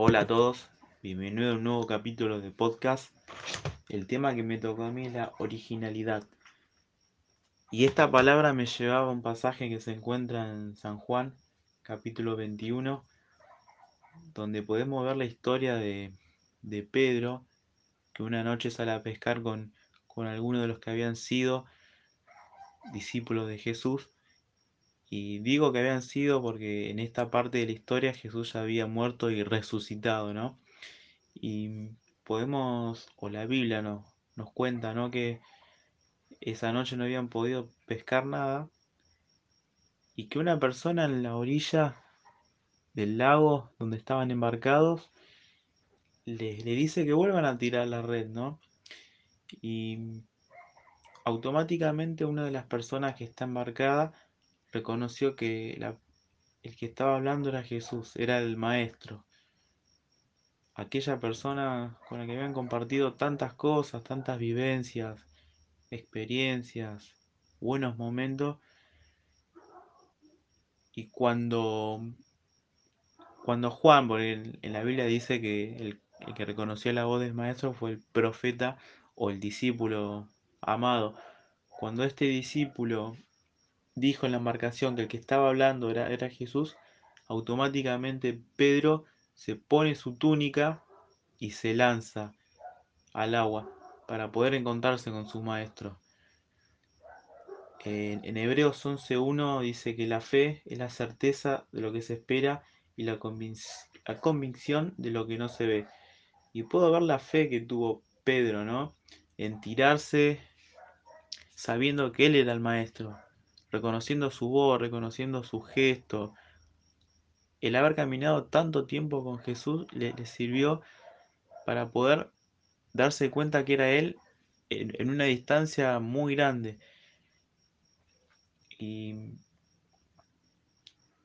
Hola a todos, bienvenido a un nuevo capítulo de podcast. El tema que me tocó a mí es la originalidad. Y esta palabra me llevaba a un pasaje que se encuentra en San Juan, capítulo 21, donde podemos ver la historia de, de Pedro, que una noche sale a pescar con, con algunos de los que habían sido discípulos de Jesús. Y digo que habían sido porque en esta parte de la historia Jesús ya había muerto y resucitado, ¿no? Y podemos, o la Biblia no, nos cuenta, ¿no? Que esa noche no habían podido pescar nada y que una persona en la orilla del lago donde estaban embarcados le, le dice que vuelvan a tirar la red, ¿no? Y automáticamente una de las personas que está embarcada reconoció que el que estaba hablando era Jesús, era el maestro. Aquella persona con la que habían compartido tantas cosas, tantas vivencias, experiencias, buenos momentos. Y cuando, cuando Juan, porque en, la Biblia dice que el que reconoció la voz del maestro fue el profeta o el discípulo amado. Cuando este discípulo dijo en la embarcación que el que estaba hablando era, Jesús, automáticamente Pedro se pone su túnica y se lanza al agua para poder encontrarse con su maestro. En, en Hebreos 11.1 dice que la fe es la certeza de lo que se espera y la, la convicción de lo que no se ve. Y puedo ver la fe que tuvo Pedro, ¿no? En tirarse sabiendo que él era el maestro, reconociendo su voz, reconociendo su gesto. El haber caminado tanto tiempo con Jesús le, sirvió para poder darse cuenta que era él en, una distancia muy grande. Y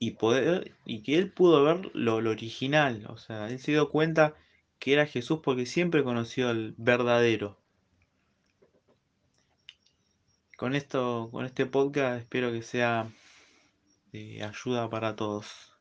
y poder y que él pudo ver lo, lo original, o sea, él se dio cuenta que era Jesús porque siempre conoció al verdadero. Con esto, con este podcast espero que sea de ayuda para todos.